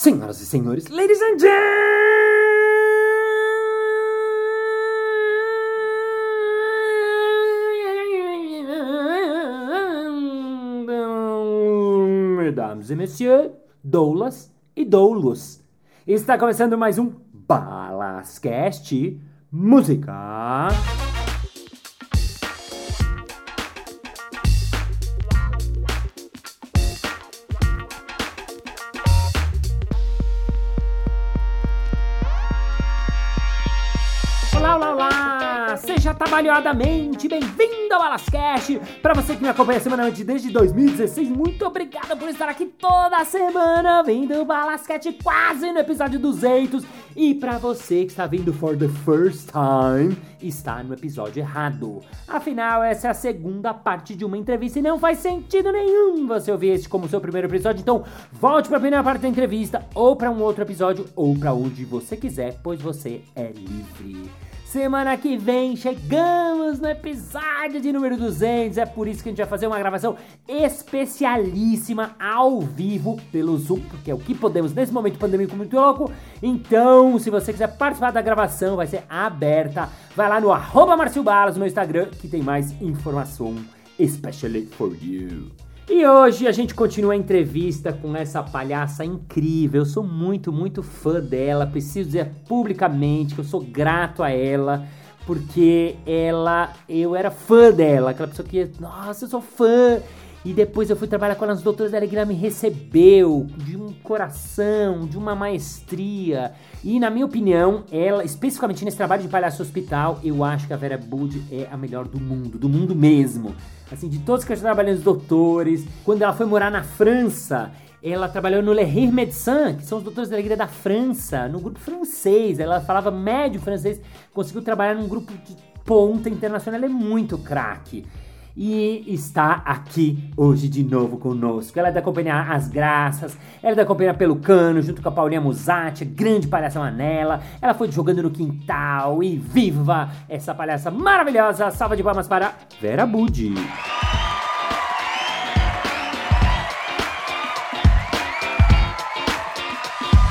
Senhoras e senhores, ladies and gentlemen, mesdames e messieurs, doulas e doulos. Está começando mais um Balascast Música. Seja trabalhadamente bem-vindo ao Balascast! Para você que me acompanha semanalmente desde 2016, muito obrigado por estar aqui toda semana vendo o Balascast quase no episódio 200. E para você que está vindo for the first time, está no episódio errado. Afinal, essa é a segunda parte de uma entrevista e não faz sentido nenhum você ouvir este como seu primeiro episódio. Então, volte para a primeira parte da entrevista ou para um outro episódio ou para onde você quiser, pois você é livre. Semana que vem chegamos no episódio de número 200. É por isso que a gente vai fazer uma gravação especialíssima ao vivo pelo Zoom, porque é o que podemos nesse momento pandêmico muito louco. Então, se você quiser participar da gravação, vai ser aberta. Vai lá no arroba Marcio Balas, no meu Instagram, que tem mais informação especially for you. E hoje a gente continua a entrevista com essa palhaça incrível. Eu sou muito, muito fã dela. Preciso dizer publicamente que eu sou grato a ela. Porque ela, eu era fã dela. Aquela pessoa que, nossa, eu sou fã. E depois eu fui trabalhar com ela nos Doutores da Alegria, me recebeu de um coração, de uma maestria. E na minha opinião, ela, especificamente nesse trabalho de palhaço hospital, eu acho que a Vera Bud é a melhor do mundo, do mundo mesmo. Assim, de todos que eu trabalhei nos doutores, quando ela foi morar na França, ela trabalhou no Le Rire Médecin, que são os doutores da alegria da França, no grupo francês. Ela falava médio francês, conseguiu trabalhar num grupo de ponta internacional, ela é muito craque e está aqui hoje de novo conosco. Ela é da companhia As Graças, ela é da companhia Pelucano, junto com a Paulinha Musatti, grande palhaça Manela. Ela foi jogando no quintal e viva essa palhaça maravilhosa. Salva de palmas para Vera Budi.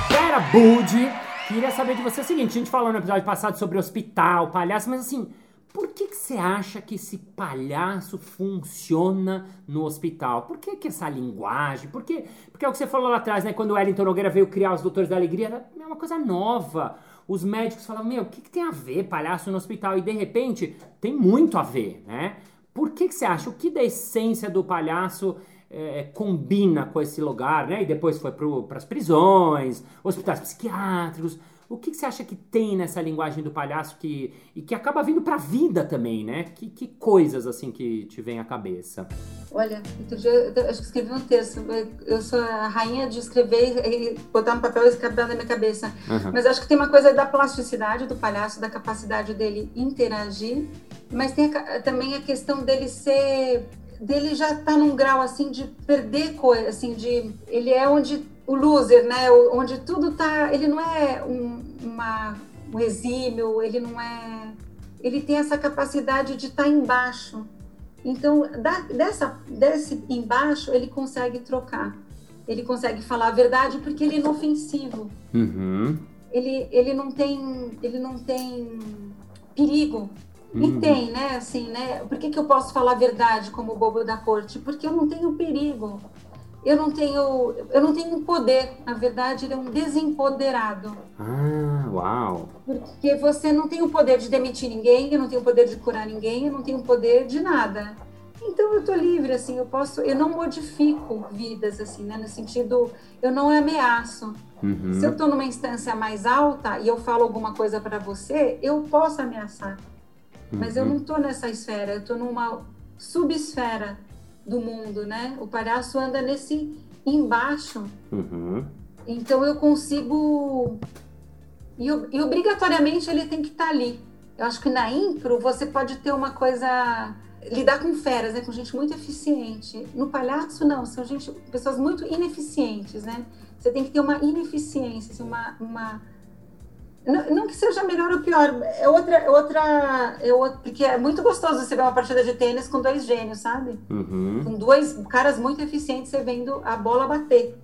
Vera Budi, queria saber de você o seguinte: a gente falou no episódio passado sobre hospital, palhaço, mas assim. Por que, que você acha que esse palhaço funciona no hospital? Por que, que essa linguagem? Por que, porque é o que você falou lá atrás, né? Quando o Wellington Nogueira veio criar os Doutores da Alegria, era uma coisa nova. Os médicos falavam, meu, o que, que tem a ver palhaço no hospital? E de repente, tem muito a ver, né? Por que, que você acha? O que da essência do palhaço é, combina com esse lugar, né? E depois foi para as prisões, hospitais psiquiátricos. O que, que, você acha que tem nessa linguagem do palhaço que e que acaba vindo pra vida também, né? Que, que coisas assim que te vem à cabeça? Olha, outro dia eu acho que escrevi um texto. Eu sou a rainha de escrever e botar no papel e escrever na minha cabeça. Uhum. Mas acho que tem uma coisa da plasticidade do palhaço, da capacidade dele interagir, mas tem a, também a questão dele ser dele já tá num grau assim de perder coisa, assim de ele é onde o loser, né? Onde tudo tá. Ele não é um, uma, um exímio, ele não é. Ele tem essa capacidade de estar tá embaixo. Então, da, dessa, desse embaixo, ele consegue trocar. Ele consegue falar a verdade porque ele é inofensivo. Uhum. Ele, ele, não tem, ele não tem perigo. Uhum. E tem, né? Assim, né? Por que, que eu posso falar a verdade como bobo da corte? Porque eu não tenho perigo eu não tenho eu não tenho poder. Na verdade ele é um desempoderado. Ah uau. Porque você não tem o poder de demitir ninguém eu não tenho o poder de curar ninguém eu não tenho o poder de nada. Então eu tô livre assim eu posso eu não modifico vidas assim né? No sentido eu não ameaço. Uhum. se eu tô numa instância mais alta e eu falo alguma coisa para você eu posso ameaçar. Uhum. mas eu uhum. não tô nessa esfera eu tô numa subesfera do mundo, né? O palhaço anda nesse embaixo. Uhum. Então eu consigo. E, e, obrigatoriamente ele tem que estar tá ali. Eu acho que na impro você pode ter uma coisa. lidar com feras, né? Com gente muito eficiente. No palhaço, não, são gente, pessoas muito ineficientes, né? Você tem que ter uma ineficiência, assim, uma, uma não, não, que seja melhor ou pior, é outra, é outra, é outra, porque é muito gostoso você ver uma partida de tênis com dois gênios, sabe? Uhum. Com dois caras muito eficientes, você vendo a bola bater.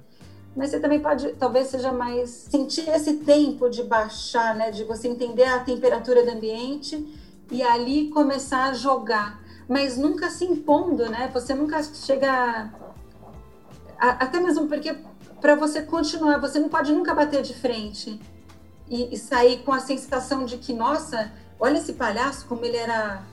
mas você também pode, talvez seja mais sentir esse tempo de baixar, né, de você entender a temperatura do ambiente e ali começar a jogar, mas nunca se impondo, né? Você nunca chega a, até mesmo porque para você continuar, você não pode nunca bater de frente e, e, sair com a sensação de que, nossa, olha esse palhaço como ele era,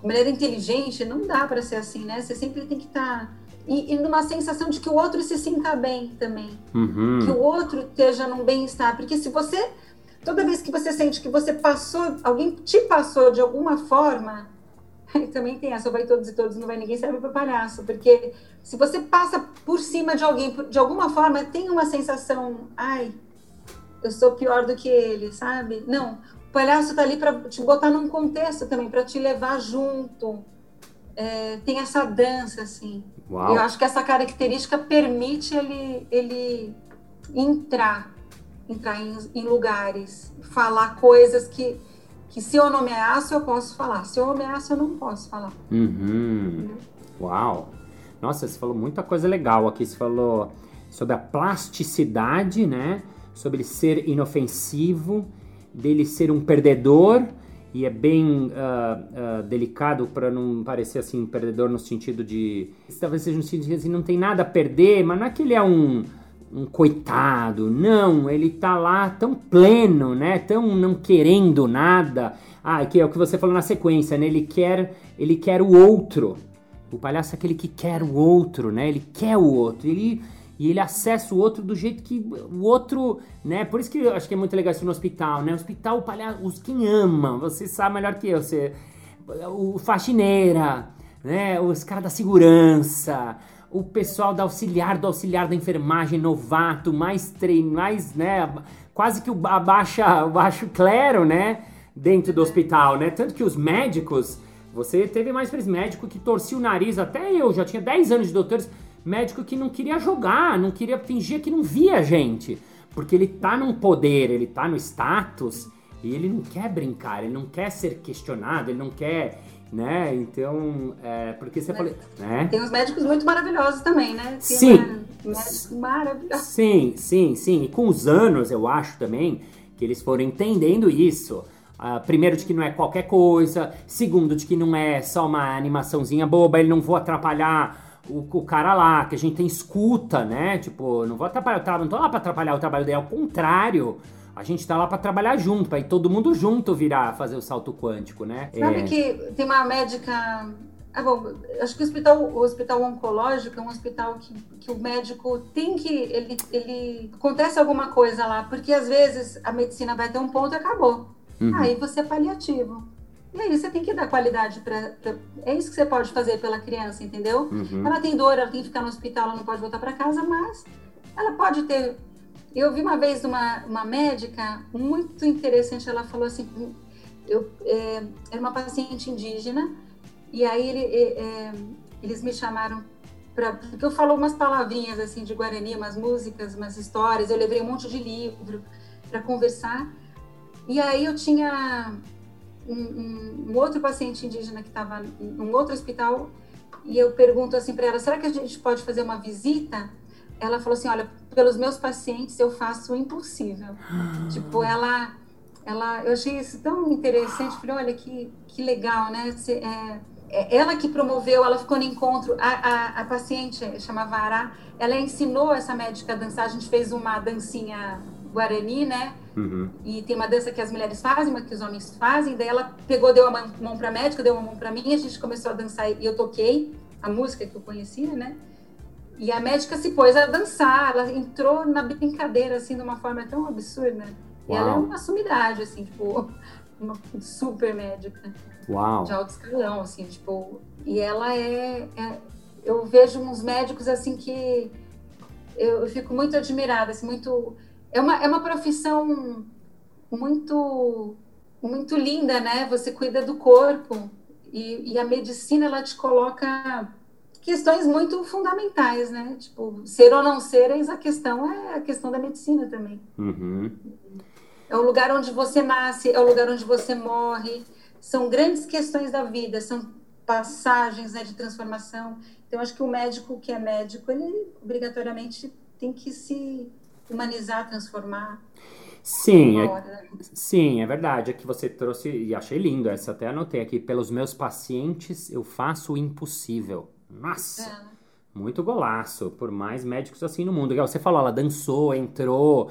como ele era inteligente, não dá para ser assim, né? Você sempre tem que estar tá e, e numa sensação de que o outro se sinta bem também. Uhum. Que o outro esteja num bem-estar. Porque se você, toda vez que você sente que você passou, alguém te passou de alguma forma, também tem essa, vai todos e todos, não vai ninguém serve para palhaço. Porque se você passa por cima de alguém, de alguma forma, tem uma sensação, ai, eu sou pior do que ele, sabe? Não, o palhaço tá ali para te botar num contexto também, para te levar junto. É, tem essa dança, assim. Uau. Eu acho que essa característica permite ele, ele entrar, entrar em, em lugares, falar coisas que, que se eu nomeasse eu posso falar, se eu nomeasse eu não posso falar. Uhum. Uau! Nossa, você falou muita coisa legal aqui. Você falou sobre a plasticidade, né? Sobre ser inofensivo, dele ser um perdedor e é bem uh, uh, delicado para não parecer assim perdedor no sentido de talvez seja no sentido de assim, não tem nada a perder, mas não é que ele é um, um coitado, não, ele tá lá tão pleno, né, tão não querendo nada. Ah, que é o que você falou na sequência, né? Ele quer, ele quer o outro. O palhaço é aquele que quer o outro, né? Ele quer o outro. Ele e ele acessa o outro do jeito que o outro, né? Por isso que eu acho que é muito legal isso no hospital, né? hospital, o os quem ama, você sabe melhor que eu, você, o faxineira, né? Os caras da segurança, o pessoal da auxiliar, do auxiliar da enfermagem, novato, mais treino, mais, né? Quase que o abaixa, o baixo clero, né? Dentro do hospital, né? Tanto que os médicos, você teve mais vezes médico que torcia o nariz, até eu já tinha 10 anos de doutores médico que não queria jogar, não queria fingir que não via a gente. Porque ele tá num poder, ele tá no status e ele não quer brincar, ele não quer ser questionado, ele não quer, né? Então, é, porque você falou, né? Tem uns médicos muito maravilhosos também, né? Tem sim. Médicos maravilhosos. Sim, sim, sim. E com os anos, eu acho também que eles foram entendendo isso. Uh, primeiro, de que não é qualquer coisa. Segundo, de que não é só uma animaçãozinha boba, ele não vou atrapalhar o, o, cara lá, que a gente tem escuta, né? Tipo, não vou atrapalhar, não tô lá pra atrapalhar o trabalho dele, ao contrário. A gente tá lá para trabalhar junto, para ir todo mundo junto virar, fazer o salto quântico, né? Sabe é... que tem uma médica. Ah, bom, acho que o hospital, o hospital oncológico é um hospital que, que o médico tem que. Ele, ele. Acontece alguma coisa lá, porque às vezes a medicina vai ter um ponto e acabou. Uhum. Aí você é paliativo. E aí você tem que dar qualidade para. É isso que você pode fazer pela criança, entendeu? Uhum. Ela tem dor, ela tem que ficar no hospital, ela não pode voltar para casa, mas ela pode ter. Eu vi uma vez uma, uma médica muito interessante, ela falou assim: eu, é, era uma paciente indígena, e aí ele, é, eles me chamaram para. Porque eu falo umas palavrinhas assim de Guarani, umas músicas, umas histórias, eu levei um monte de livro para conversar. E aí eu tinha um, um, outro paciente indígena que estava em um outro hospital e eu pergunto assim para ela, será que a gente pode fazer uma visita? Ela falou assim, olha, pelos meus pacientes eu faço o impossível. tipo, ela, ela, eu achei isso tão interessante. Falei, olha que que legal, né? Cê, é, é ela que promoveu, ela ficou no encontro. A, a, a paciente chamava Ará, ela ensinou essa médica a dançar. A gente fez uma dancinha guarani, né? Uhum. E tem uma dança que as mulheres fazem, uma que os homens fazem. Daí ela pegou, deu uma mão para a médica, deu uma mão para mim. A gente começou a dançar e eu toquei a música que eu conhecia, né? E a médica se pôs a dançar. Ela entrou na brincadeira assim de uma forma tão absurda. Uau. E ela é uma sumidade, assim, tipo, uma super médica. Uau. De alto escalão, assim, tipo. E ela é, é eu vejo uns médicos assim que eu, eu fico muito admirada, assim, muito é uma, é uma profissão muito muito linda, né? Você cuida do corpo e, e, a medicina ela te coloca questões muito fundamentais, né? Tipo, ser ou não ser, eis a questão é a questão da medicina também. Uhum. É o lugar onde você nasce, é o lugar onde você morre. São grandes questões da vida, são passagens né, de transformação. Então, acho que o médico que é médico, ele obrigatoriamente tem que se humanizar, transformar. Sim, é, sim, é verdade. É que você trouxe, e achei lindo essa, até anotei aqui. Pelos meus pacientes, eu faço o impossível. Nossa! É. Muito golaço, por mais médicos assim no mundo. Você falou, ela dançou, entrou.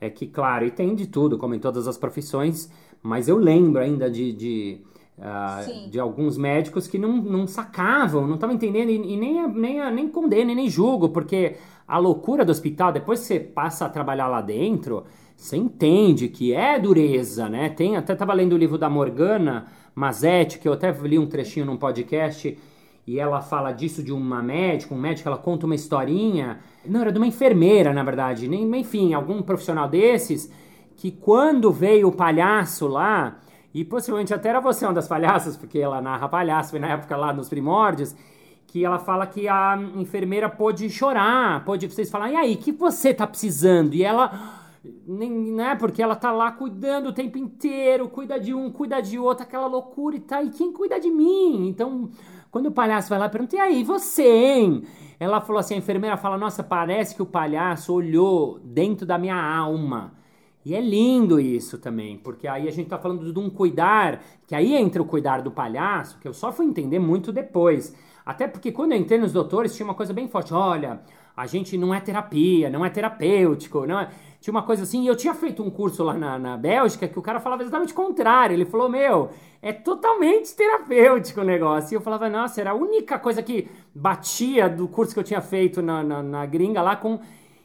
É que, claro, e tem de tudo, como em todas as profissões, mas eu lembro ainda de, de, uh, de alguns médicos que não, não sacavam, não estavam entendendo, e, e, nem, nem, nem condeno, nem julgo, porque a loucura do hospital, depois que você passa a trabalhar lá dentro, você entende que é dureza, né? Tem, até estava lendo o livro da Morgana Mazetti, que eu até li um trechinho num podcast, e ela fala disso de uma médica, um médico, ela conta uma historinha. Não, era de uma enfermeira, na verdade, nem, enfim, algum profissional desses, que quando veio o palhaço lá, e possivelmente até era você uma das palhaças, porque ela narra palhaço, foi na época lá nos primórdios, que ela fala que a enfermeira pôde chorar, pôde vocês falar, e aí, que você tá precisando? E ela nem, né? Porque ela tá lá cuidando o tempo inteiro, cuida de um, cuida de outro, aquela loucura e tá, e quem cuida de mim? Então, quando o palhaço vai lá, pergunta, e aí, você, hein? Ela falou assim, a enfermeira fala, nossa, parece que o palhaço olhou dentro da minha alma. E é lindo isso também, porque aí a gente tá falando de um cuidar, que aí entra o cuidar do palhaço, que eu só fui entender muito depois. Até porque quando eu entrei nos doutores tinha uma coisa bem forte, olha, a gente não é terapia, não é terapêutico, não é tinha uma coisa assim, e eu tinha feito um curso lá na, na Bélgica que o cara falava exatamente o contrário. Ele falou, meu, é totalmente terapêutico o negócio. E eu falava, nossa, era a única coisa que batia do curso que eu tinha feito na, na, na gringa lá com.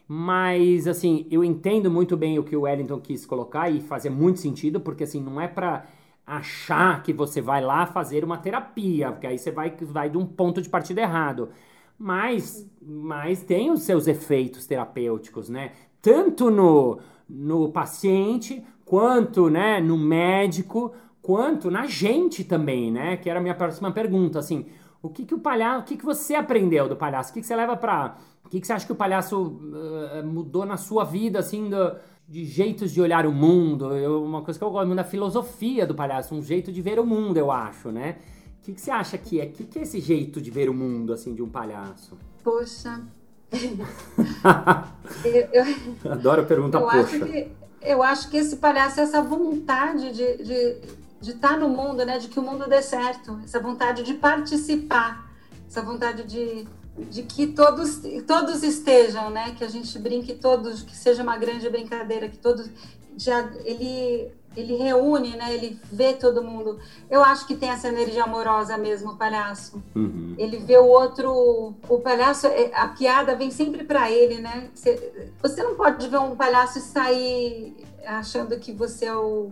Mas, assim, eu entendo muito bem o que o Wellington quis colocar e fazia muito sentido, porque, assim, não é para achar que você vai lá fazer uma terapia, porque aí você vai, vai de um ponto de partida errado. Mas, mas tem os seus efeitos terapêuticos, né? tanto no, no paciente, quanto né, no médico, quanto na gente também, né? Que era a minha próxima pergunta, assim, o que que o palhaço, o que que você aprendeu do palhaço? O que que você leva para, o que que você acha que o palhaço uh, mudou na sua vida, assim, do, de jeitos de olhar o mundo? Eu, uma coisa que eu gosto muito da filosofia do palhaço, um jeito de ver o mundo, eu acho, né? O que, que você acha que é? O que, que é esse jeito de ver o mundo, assim, de um palhaço? Poxa, eu, Adoro perguntar eu poxa. Acho que, eu acho que esse palhaço é essa vontade de, de, de estar tá no mundo, né? De que o mundo dê certo, essa vontade de participar, essa vontade de, de que todos, todos estejam, né? Que a gente brinque todos, que seja uma grande brincadeira, que todos já ele ele reúne, né? Ele vê todo mundo. Eu acho que tem essa energia amorosa mesmo, o palhaço. Uhum. Ele vê o outro, o palhaço, é, a piada vem sempre para ele, né? Você, você, não pode ver um palhaço e sair achando que você é o,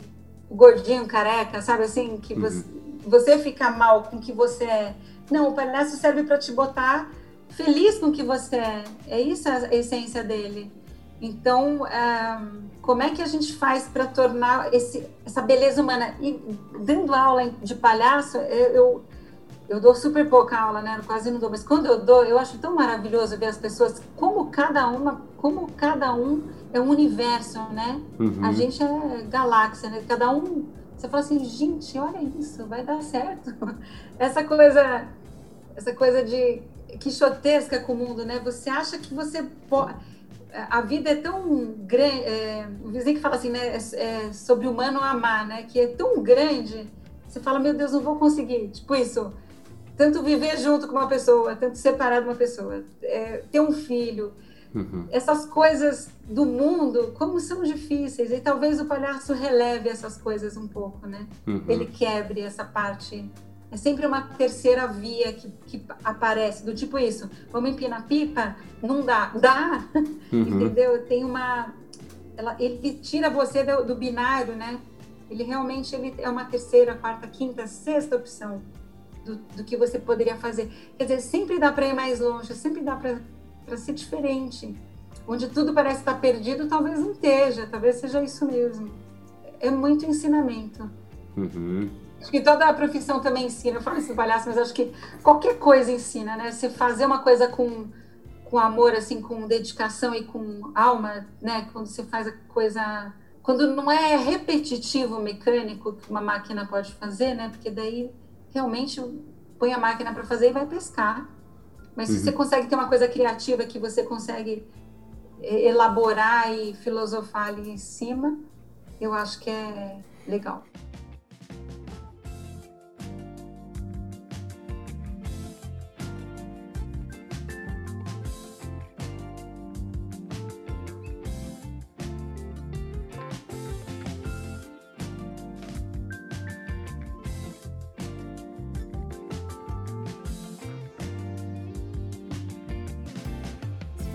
o gordinho careca, sabe assim, que uhum. você, você fica mal com o que você é. Não, o palhaço serve para te botar feliz com o que você é. É isso a essência dele. Então, é, como é que a gente faz para tornar esse, essa beleza humana? E dando aula de palhaço, eu, eu dou super pouca aula, né? Quase não dou, mas quando eu dou, eu acho tão maravilhoso ver as pessoas como cada uma, como cada um é um universo, né? Uhum. A gente é galáxia, né? Cada um, você fala assim, gente, olha isso, vai dar certo. Essa coisa, essa coisa de quixotesca com o mundo, né? Você acha que você pode a vida é tão grande, é, o vizinho que fala assim, né, é, é sobre humano amar, né, que é tão grande, você fala, meu Deus, não vou conseguir, tipo isso, tanto viver junto com uma pessoa, tanto separar de uma pessoa, é, ter um filho, uhum. essas coisas do mundo, como são difíceis, e talvez o palhaço releve essas coisas um pouco, né, uhum. ele quebre essa parte é sempre uma terceira via que, que aparece, do tipo isso, vamos empinar pipa? Não dá. Dá! Uhum. Entendeu? Tem uma... Ela, ele tira você do, do, binário, né? Ele realmente ele é uma terceira, quarta, quinta, sexta opção do, do que você poderia fazer. Quer dizer, sempre dá para ir mais longe, sempre dá para ser diferente. Onde tudo parece estar perdido, talvez não esteja, talvez seja isso mesmo. É muito ensinamento. Uhum. Acho que toda a profissão também ensina. Eu falo isso palhaço, mas acho que qualquer coisa ensina, né? Se fazer uma coisa com, com amor, assim, com dedicação e com alma, né? Quando você faz a coisa. Quando não é repetitivo, mecânico, que uma máquina pode fazer, né? Porque daí realmente põe a máquina para fazer e vai pescar. Mas uhum. se você consegue ter uma coisa criativa que você consegue elaborar e filosofar ali em cima, eu acho que é legal.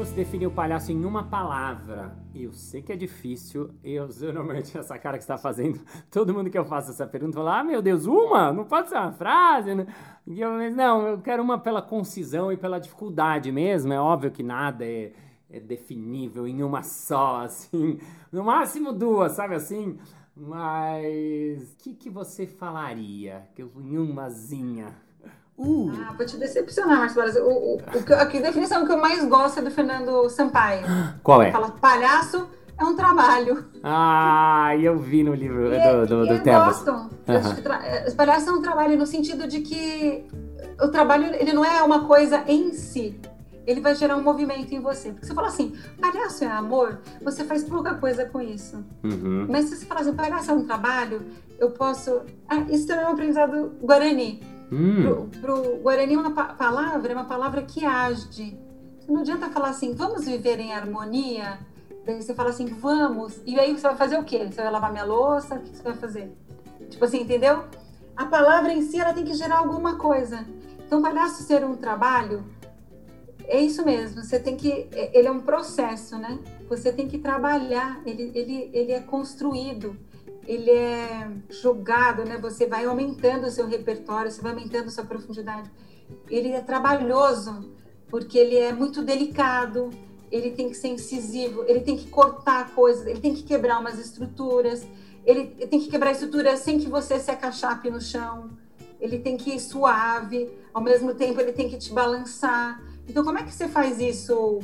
Fosse definir o palhaço em uma palavra, eu sei que é difícil, eu normalmente essa cara que está fazendo, todo mundo que eu faço essa pergunta fala, ah meu Deus, uma? Não pode ser uma frase? Né? Eu, não, eu quero uma pela concisão e pela dificuldade mesmo, é óbvio que nada é, é definível em uma só, assim, no máximo duas, sabe assim? Mas o que, que você falaria que eu, em umazinha? Uh. Ah, vou te decepcionar, Marcelo. O, o, o, a definição que eu mais gosto é do Fernando Sampaio. Qual é? Fala, palhaço é um trabalho. Ah, eu vi no livro e, do, do, do eu Gosto. Uhum. Tra... palhaço é um trabalho no sentido de que o trabalho ele não é uma coisa em si. Ele vai gerar um movimento em você. Porque você fala assim, palhaço é amor, você faz pouca coisa com isso. Uhum. Mas se você fala assim, palhaço é um trabalho, eu posso. Ah, isso também é um aprendizado guarani Hum. Para o Guarani, uma pa palavra é uma palavra que age. Não adianta falar assim, vamos viver em harmonia. Daí você fala assim, vamos. E aí você vai fazer o quê? Você vai lavar minha louça? O que você vai fazer? Tipo assim, entendeu? A palavra em si, ela tem que gerar alguma coisa. Então, palhaço ser um trabalho, é isso mesmo. Você tem que. É, ele é um processo, né? Você tem que trabalhar. Ele, ele, ele é construído ele é julgado, né? Você vai aumentando o seu repertório, você vai aumentando a sua profundidade. Ele é trabalhoso, porque ele é muito delicado, ele tem que ser incisivo, ele tem que cortar coisas, ele tem que quebrar umas estruturas, ele tem que quebrar estruturas sem que você se acachape no chão, ele tem que ir suave, ao mesmo tempo ele tem que te balançar. Então, como é que você faz isso?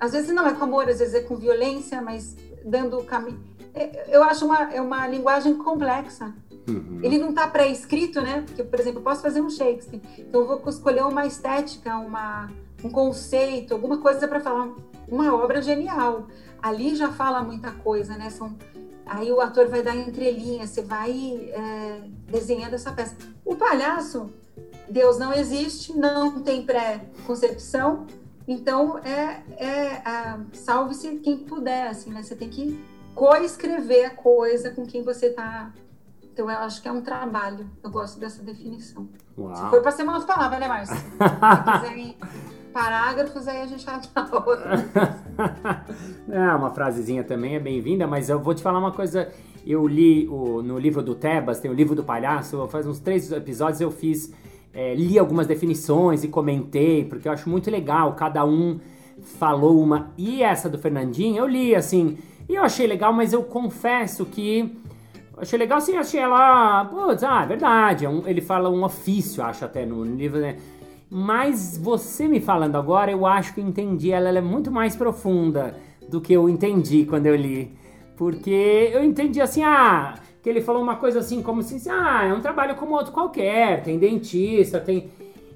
Às vezes não é com amor, às vezes é com violência, mas dando o caminho eu acho uma, é uma linguagem complexa. Uhum. Ele não está pré-escrito, né? Porque, por exemplo, eu posso fazer um Shakespeare, então eu vou escolher uma estética, uma, um conceito, alguma coisa para falar uma obra genial. Ali já fala muita coisa, né? São, aí o ator vai dar entrelinhas, você vai é, desenhando essa peça. O palhaço, Deus não existe, não tem pré-concepção, então é, é salve-se quem puder, assim, né? Você tem que coescrever a coisa com quem você está. Então, eu acho que é um trabalho. Eu gosto dessa definição. Uau. Se for para ser uma palavra, né, Márcio? Se quiserem parágrafos, aí a gente fala na outra. é, uma frasezinha também é bem-vinda, mas eu vou te falar uma coisa. Eu li o, no livro do Tebas, tem o livro do palhaço, faz uns três episódios eu fiz, é, li algumas definições e comentei, porque eu acho muito legal, cada um falou uma. E essa do Fernandinho, eu li assim, e eu achei legal, mas eu confesso que. Achei legal sim, achei ela. Putz, ah, é verdade. É um, ele fala um ofício, acho até no livro, né? Mas você me falando agora, eu acho que entendi ela, ela é muito mais profunda do que eu entendi quando eu li. Porque eu entendi assim, ah, que ele falou uma coisa assim, como se, ah, é um trabalho como outro qualquer, tem dentista, tem.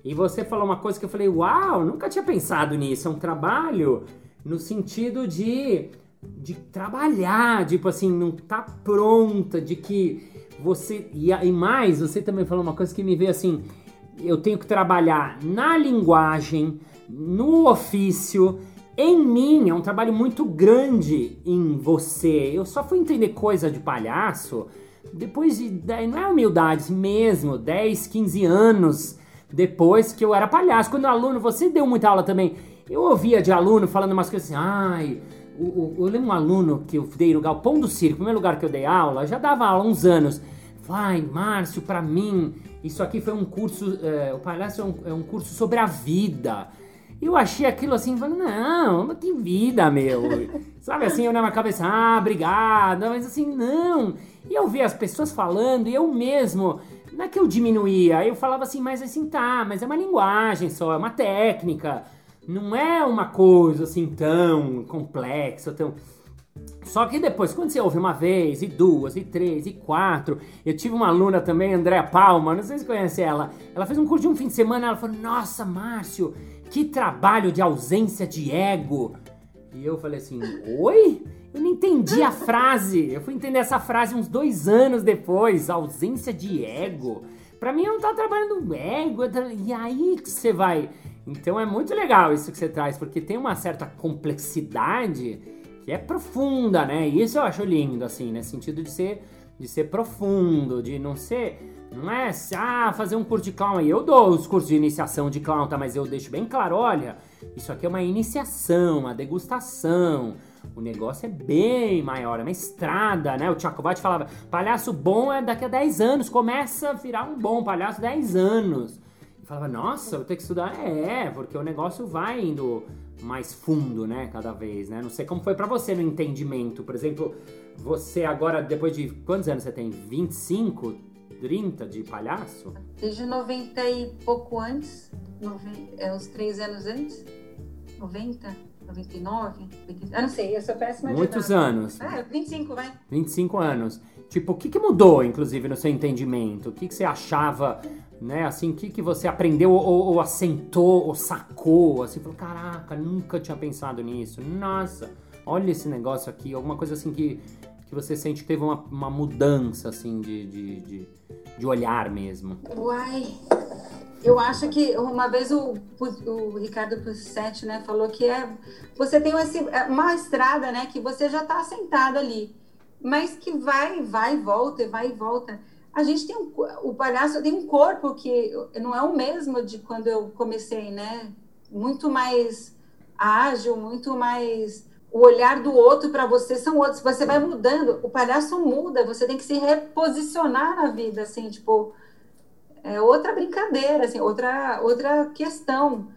E você falou uma coisa que eu falei, uau, nunca tinha pensado nisso. É um trabalho no sentido de de trabalhar, tipo assim, não tá pronta, de que você. E, mais, você também falou uma coisa que me veio assim: eu tenho que trabalhar na linguagem, no ofício, em mim. É um trabalho muito grande em você. Eu só fui entender coisa de palhaço depois de. Não é humildade mesmo, 10, 15 anos depois que eu era palhaço. Quando aluno, você deu muita aula também. Eu ouvia de aluno falando umas coisas assim, ai, o, o, eu lembro um aluno que eu dei no Galpão do Circo, primeiro lugar que eu dei aula, já dava aula há uns anos. Vai, Márcio, para mim, isso aqui foi um curso, é, o palhaço é um, é um, curso sobre a vida. Eu achei aquilo assim, falando, não, que vida, meu. Sabe assim, eu na minha cabeça, ah, obrigado, mas assim, não. E eu vi as pessoas falando, e eu mesmo, não é que eu diminuía, eu falava assim, mas assim, tá, mas é uma linguagem só, é uma técnica não é uma coisa assim tão complexa, tão. Só que depois, quando você ouve uma vez, e duas, e três, e quatro, eu tive uma aluna também, Andréa Palma, não sei se conhece ela. Ela fez um curso de um fim de semana, ela falou: Nossa, Márcio, que trabalho de ausência de ego. E eu falei assim, oi? Eu não entendi a frase. Eu fui entender essa frase uns dois anos depois. Ausência de ego. Pra mim, eu não tá trabalhando ego. E aí que você vai. Então é muito legal isso que você traz, porque tem uma certa complexidade que é profunda, né? E isso eu acho lindo, assim, no sentido de ser, de ser profundo, de não ser. Não é ah, fazer um curso de clown aí. Eu dou os cursos de iniciação de clown, tá? Mas eu deixo bem claro: olha, isso aqui é uma iniciação, uma degustação. O negócio é bem maior, é uma estrada, né? O Tchacobate falava: palhaço bom é daqui a 10 anos, começa a virar um bom palhaço 10 anos. Falava: nossa, vou ter que estudar. É, porque o negócio vai indo mais fundo, né? Cada vez, né? Não sei como foi para você no entendimento. Por exemplo, você agora, depois de quantos anos você tem? 25, 30 de palhaço? Desde 90 e pouco antes, é, uns três anos antes, 90, 99, 20, ah, não sei, eu sou péssima Muitos anos. Ah, 25, vai. 25 anos. Tipo, o que, que mudou, inclusive, no seu entendimento? O que, que você achava né? Assim, o que, que você aprendeu ou, ou assentou ou sacou? Assim, falou, caraca, nunca tinha pensado nisso. Nossa, olha esse negócio aqui. Alguma coisa assim que, que você sente que teve uma, uma mudança, assim, de, de, de, de olhar mesmo. Uai, eu acho que uma vez o, o Ricardo Pussetti, né, falou que é você tem esse, é uma estrada, né, que você já está sentado ali, mas que vai, vai e volta, vai e volta a gente tem um, o palhaço tem um corpo que não é o mesmo de quando eu comecei, né? Muito mais ágil, muito mais o olhar do outro para você são outros. Você vai mudando, o palhaço muda, você tem que se reposicionar na vida, assim, tipo, é outra brincadeira, assim, outra outra questão.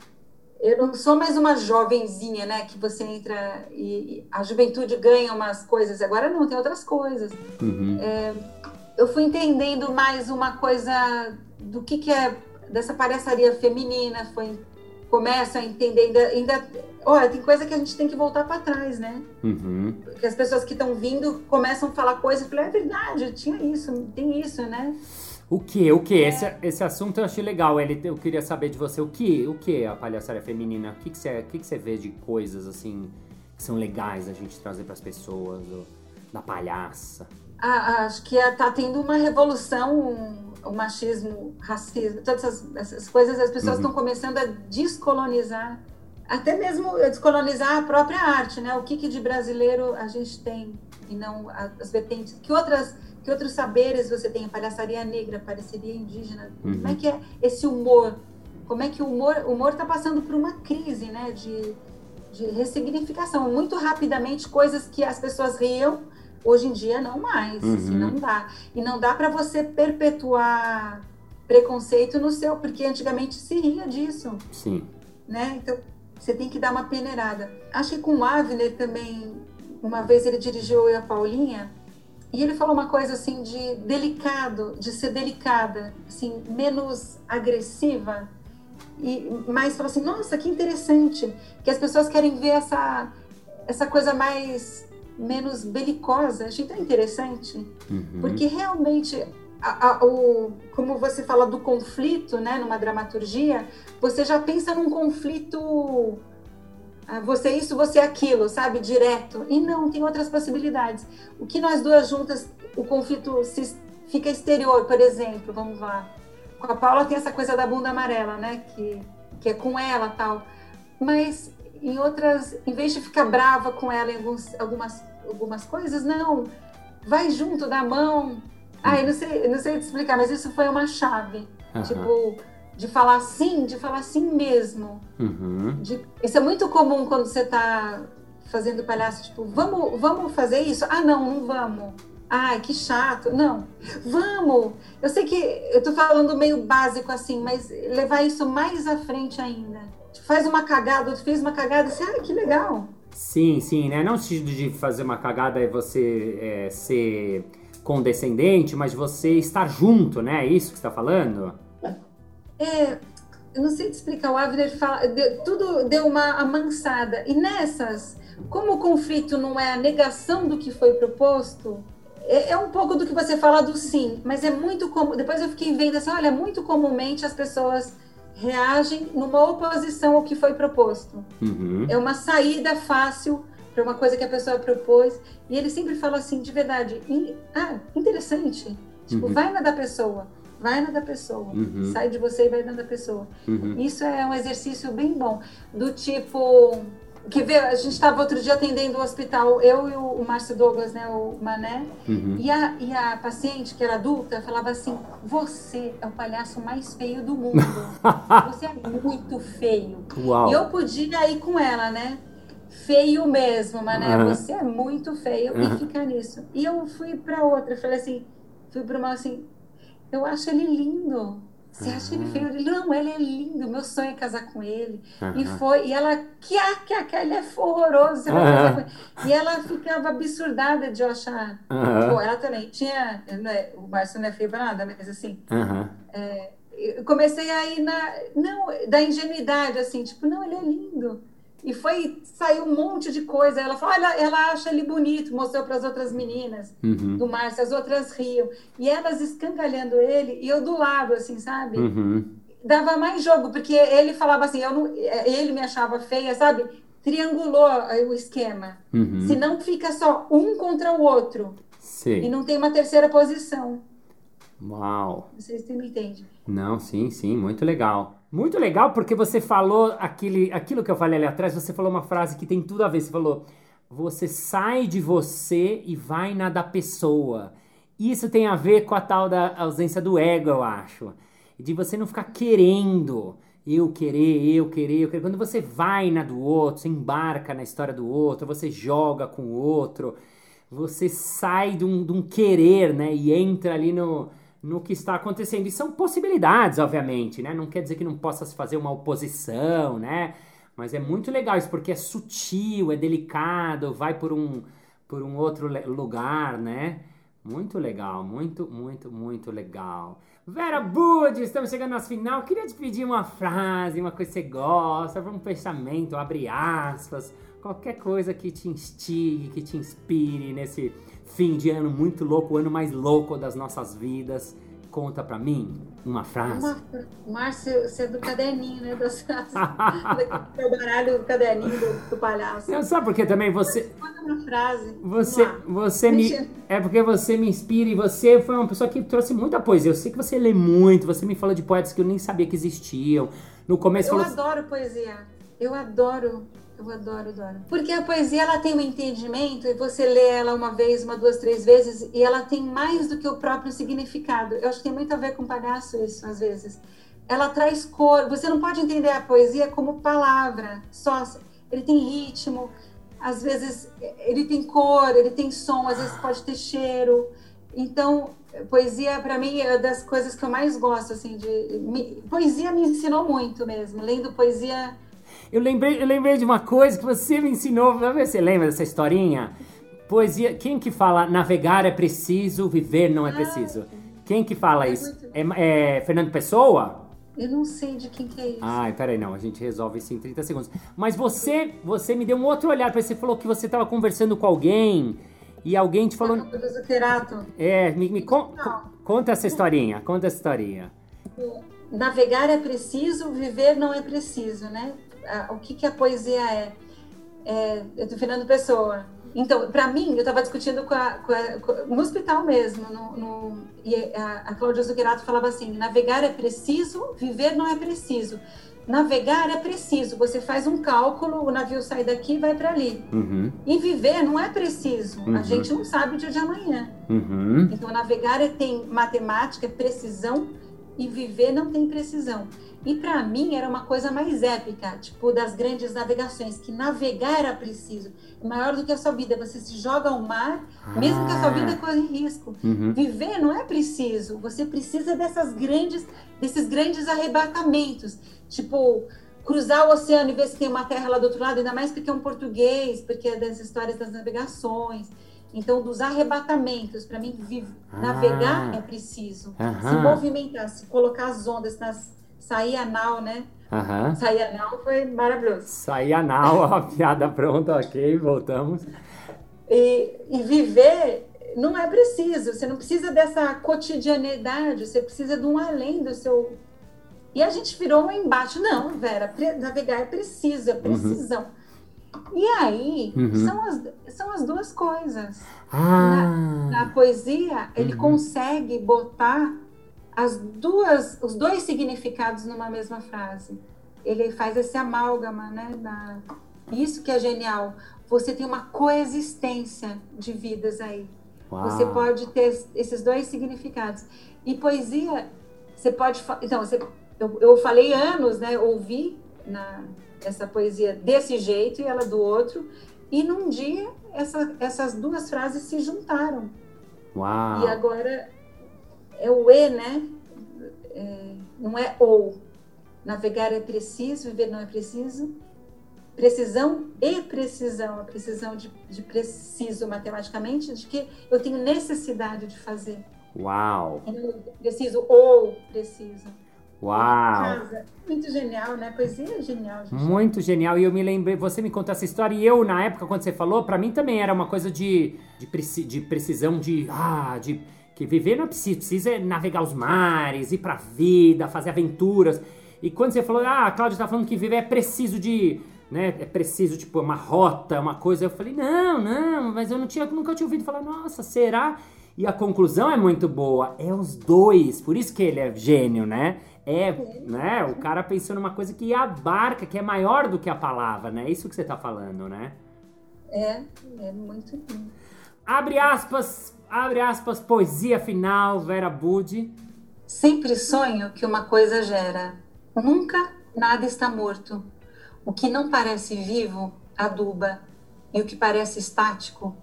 Eu não sou mais uma jovenzinha, né? Que você entra e, a juventude ganha umas coisas. Agora não, tem outras coisas. Uhum. É, eu fui entendendo mais uma coisa do que, que é dessa palhaçaria feminina, foi começa a entender ainda, ainda olha, tem coisa que a gente tem que voltar para trás, né? Uhum. Porque as pessoas que estão vindo começam a falar coisas, eu falei, é verdade, tinha isso, tem isso, né? O que? O que? É. Esse, esse assunto eu achei legal. Eu queria saber de você o que? O que é a palhaçaria feminina? O que, que, você, o que, que você vê de coisas assim que são legais a gente trazer para as pessoas? da palhaça? Ah, acho que está tendo uma revolução, o machismo, racismo, todas essas, essas coisas, as pessoas estão uhum. começando a descolonizar, até mesmo descolonizar a própria arte, né? O que, que de brasileiro a gente tem e não as vertentes, que outras que outros saberes você tem, palhaçaria negra, palhaçaria indígena, uhum. como é que é esse humor? Como é que o humor o humor está passando por uma crise, né? De, de ressignificação, muito rapidamente coisas que as pessoas riam Hoje em dia não mais, uhum. assim, não dá. E não dá para você perpetuar preconceito no seu, porque antigamente se ria disso. Sim. Né? Então você tem que dar uma peneirada. Acho que com o Avner também, uma vez ele dirigiu eu a Paulinha, e ele falou uma coisa assim de delicado, de ser delicada, assim, menos agressiva. E, mas falou assim, nossa, que interessante, que as pessoas querem ver essa, essa coisa mais menos belicosa. Achei tão interessante, uhum. porque realmente, a, a, o, como você fala do conflito, né, numa dramaturgia, você já pensa num conflito, ah, você isso, você aquilo, sabe, direto. E não, tem outras possibilidades. O que nós duas juntas, o conflito se, fica exterior, por exemplo, vamos lá. Com a Paula tem essa coisa da bunda amarela, né, que, que é com ela tal. Mas em outras, em vez de ficar brava com ela em alguns, algumas, algumas coisas, não, vai junto, da mão. Ah, eu não sei, não sei te explicar, mas isso foi uma chave. Uhum. Tipo, de falar sim, de falar sim mesmo. Uhum. De, isso é muito comum quando você está fazendo palhaço, tipo, vamos, vamos fazer isso? Ah, não, não vamos. Ai, que chato. Não, vamos. Eu sei que eu tô falando meio básico assim, mas levar isso mais à frente ainda faz uma cagada, outro fez uma cagada, você, ah, que legal. Sim, sim, né? Não no sentido de fazer uma cagada é você é, ser condescendente, mas você estar junto, né? É isso que você está falando? É, eu não sei te explicar, o Avner fala, deu, tudo deu uma amansada. E nessas, como o conflito não é a negação do que foi proposto, é, é um pouco do que você fala do sim, mas é muito comum. Depois eu fiquei vendo assim, olha, muito comumente as pessoas reagem numa oposição ao que foi proposto. Uhum. É uma saída fácil para uma coisa que a pessoa propôs. E ele sempre fala assim, de verdade, ah, interessante. Tipo, uhum. vai na da pessoa, vai na da pessoa. Uhum. Sai de você e vai na da pessoa. Uhum. Isso é um exercício bem bom. Do tipo, que vê, a gente estava outro dia atendendo o hospital, eu e o, o Márcio Douglas, né, o Mané, uhum. e, a, e a paciente, que era adulta, falava assim: Você é o palhaço mais feio do mundo. Você é muito feio. Uau. E eu podia ir com ela, né? Feio mesmo, Mané, uhum. você é muito feio, uhum. e ficar nisso. E eu fui para outra, falei assim: Fui para uma assim, eu acho ele lindo. Você acha ele feio? Ele, não, ele é lindo, meu sonho é casar com ele. Uhum. E foi, e ela, que ah, que, que ele é horroroso, você vai casar com ele. E ela ficava absurdada de eu achar. Uhum. Bom, ela também tinha, é, o Márcio não é feio pra nada, mas assim, uhum. é, eu comecei a ir na, não, da ingenuidade, assim, tipo, não, ele é lindo. E foi, saiu um monte de coisa. Ela falou, olha, ela acha ele bonito, mostrou para as outras meninas uhum. do Márcio, as outras riam. E elas escangalhando ele, e eu do lado, assim, sabe? Uhum. Dava mais jogo, porque ele falava assim, eu não, ele me achava feia, sabe? Triangulou o esquema. Uhum. Senão fica só um contra o outro. Sim. E não tem uma terceira posição. Uau! Vocês me entendem. Não, sim, sim, muito legal. Muito legal porque você falou aquele, aquilo que eu falei ali atrás, você falou uma frase que tem tudo a ver. Você falou: você sai de você e vai na da pessoa. Isso tem a ver com a tal da ausência do ego, eu acho. De você não ficar querendo, eu querer, eu querer, eu querer. Quando você vai na do outro, você embarca na história do outro, você joga com o outro, você sai de um, de um querer, né? E entra ali no, no que está acontecendo. E são possibilidades, obviamente, né? Não quer dizer que não possa se fazer uma oposição, né? Mas é muito legal isso, porque é sutil, é delicado, vai por um, por um outro lugar, né? Muito legal, muito, muito, muito legal. Vera Bud, estamos chegando no final. Queria te pedir uma frase, uma coisa que você gosta, um pensamento, abre aspas, qualquer coisa que te instigue, que te inspire nesse fim de ano muito louco, o ano mais louco das nossas vidas. Conta pra mim uma frase. Márcio, você é do caderninho, né? Das frases. do baralho do caderninho do, do palhaço. Eu sabe porque também você. Conta uma frase. Você, você me. É porque você me inspira e você foi uma pessoa que trouxe muita poesia. Eu sei que você lê muito, você me fala de poetas que eu nem sabia que existiam. No começo Eu falou... adoro poesia. Eu adoro eu adoro, adoro. Porque a poesia ela tem um entendimento e você lê ela uma vez, uma, duas, três vezes e ela tem mais do que o próprio significado. Eu acho que tem muito a ver com palhaço isso, às vezes. Ela traz cor. Você não pode entender a poesia como palavra só. Ele tem ritmo, às vezes ele tem cor, ele tem som, às vezes pode ter cheiro. Então, poesia para mim é das coisas que eu mais gosto assim de poesia me ensinou muito mesmo. Lendo poesia eu lembrei, eu lembrei de uma coisa que você me ensinou. Vamos ver se você lembra dessa historinha. Poesia. Quem que fala navegar é preciso, viver não é preciso? Quem que fala é isso? É, é, Fernando Pessoa? Eu não sei de quem que é isso. Ai, peraí, não. A gente resolve isso em 30 segundos. Mas você, você me deu um outro olhar você falou que você estava conversando com alguém e alguém te falou. É, me, me con, conta essa historinha. Conta essa historinha. Navegar é preciso, viver não é preciso, né? A, o que, que a poesia é. é eu tô Fernando Pessoa. Então, para mim, eu estava discutindo com a, com a, com, no hospital mesmo, no, no, e a, a Cláudia Zuccherato falava assim: navegar é preciso, viver não é preciso. Navegar é preciso, você faz um cálculo, o navio sai daqui e vai para ali. Uhum. E viver não é preciso, uhum. a gente não sabe o dia de amanhã. Uhum. Então, navegar é, tem matemática, é precisão, e viver não tem precisão. E para mim era uma coisa mais épica, tipo das grandes navegações, que navegar era preciso. Maior do que a sua vida. Você se joga ao mar, ah. mesmo que a sua vida corra risco. Uhum. Viver não é preciso. Você precisa dessas grandes, desses grandes arrebatamentos. Tipo, cruzar o oceano e ver se tem uma terra lá do outro lado, ainda mais porque é um português, porque é das histórias das navegações. Então, dos arrebatamentos, para mim, vive, ah. navegar é preciso. Se movimentar, se colocar as ondas nas sair anal, né? Uhum. Sair anal foi maravilhoso. Sair anal, a piada pronta, ok, voltamos. E, e viver não é preciso, você não precisa dessa cotidianidade, você precisa de um além do seu E a gente virou um embate. Não, Vera, navegar é preciso, é uhum. precisão. Uhum. E aí, uhum. são, as, são as duas coisas. Ah. Na, na, poesia, ele uhum. consegue botar as duas, os dois significados numa mesma frase. Ele faz esse amálgama, né? Na, isso que é genial. Você tem uma coexistência de vidas aí. Uau. Você pode ter esses dois significados. E poesia, você pode. Então, você, eu, eu falei anos, né? Ouvi na, essa poesia desse jeito e ela do outro. E num dia essa, essas duas frases se juntaram. Uau. E agora é o E, né? É, não é ou. Navegar é preciso, viver não é preciso. Precisão e precisão, a precisão de, de preciso matematicamente, de que eu tenho necessidade de fazer. Uau! Preciso ou preciso. Uau! Muito genial, né? Poesia é genial. Gente. Muito genial. E eu me lembrei, você me contou essa história e eu, na época, quando você falou, para mim também era uma coisa de, de, preci, de precisão, de. Ah, de. Que viver não é preciso, precisa navegar os mares, ir pra vida, fazer aventuras. E quando você falou, ah, a Cláudia tá falando que viver é preciso de. Né, é preciso, tipo, uma rota, uma coisa. Eu falei, não, não, mas eu não tinha, nunca tinha ouvido falar, nossa, será? E a conclusão é muito boa. É os dois. Por isso que ele é gênio, né? É, né? O cara pensou numa coisa que abarca, que é maior do que a palavra, né? É isso que você tá falando, né? É, é muito bom. Abre aspas, abre aspas, poesia final, Vera Budi. Sempre sonho que uma coisa gera. Nunca nada está morto. O que não parece vivo, aduba. E o que parece estático,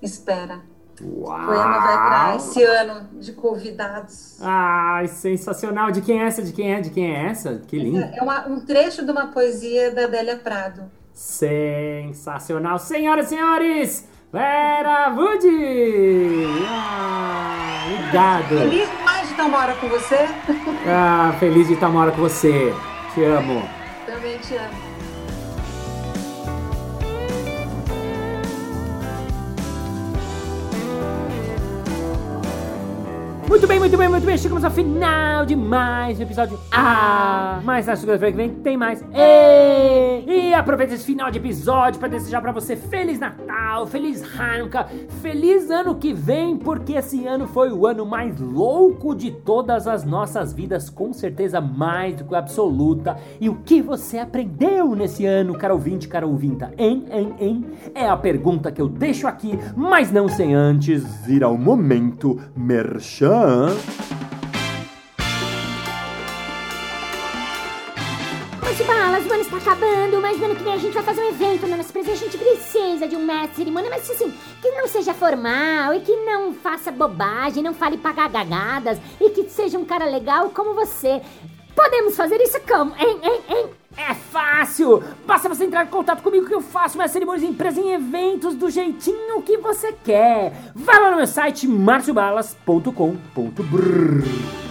espera. Uau. O poema vai para esse ano de convidados. Ai, sensacional. De quem é essa? De quem é? De quem é essa? Que lindo. É uma, um trecho de uma poesia da Adélia Prado. Sensacional. Senhoras e senhores, Vera Woody! Ah, obrigado. Feliz demais de estar uma hora com você. Ah, feliz de estar uma hora com você. Te amo. Também te amo. Muito bem, muito bem, muito bem. Chegamos ao final de mais um episódio. Ah! Mas na segunda-feira que vem tem mais. E, e aproveita esse final de episódio para desejar para você Feliz Natal, Feliz Hanukkah, Feliz Ano que vem, porque esse ano foi o ano mais louco de todas as nossas vidas, com certeza mais do que absoluta. E o que você aprendeu nesse ano, cara ouvinte, cara ouvinta? Hein, hein, hein? É a pergunta que eu deixo aqui, mas não sem antes ir ao momento merchan. Mas balas, o ano está acabando, mas no ano que vem a gente vai fazer um evento na nossa empresa. A gente precisa de um mestre de cerimônia, mas assim, que não seja formal e que não faça bobagem, não fale pagagadas e que seja um cara legal como você. Podemos fazer isso como? Hein, hein, hein? É fácil! Basta você entrar em contato comigo que eu faço minhas cerimônias em empresa em eventos do jeitinho que você quer. Vai lá no meu site marciobalas.com.br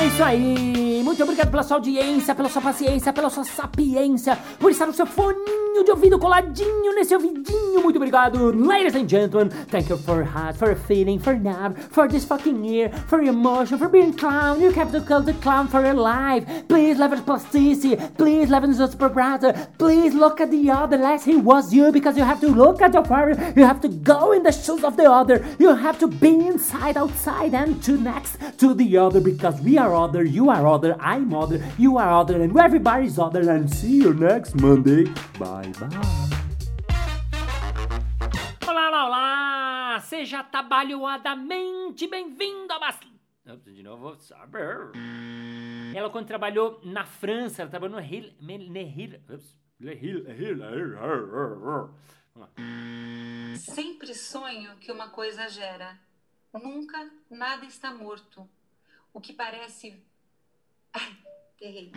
é isso aí! Muito obrigado pela sua audiência, pela sua paciência, pela sua sapiência, por estar no seu foninho de ouvido coladinho nesse ouvidinho. Muito obrigado, ladies and gentlemen. Thank you for heart, for feeling, for now, for this fucking year, for emotion, for being clown. You have to call the clown for your life. Please leave it plasticity. Please leave it super brother. Please look at the other as he was you because you have to look at your father. You have to go in the shoes of the other. You have to be inside, outside, and to next to the other because we are other, you are other, I'm other, you are other, and everybody's other. And see you next Monday. Bye bye. Olá, olá, olá! Seja trabalhadamente bem-vindo a Bas... De novo, saber. Ela, quando trabalhou na França, ela trabalhou no Rio. Sempre sonho que uma coisa gera. Nunca nada está morto o que parece. Ai, errei.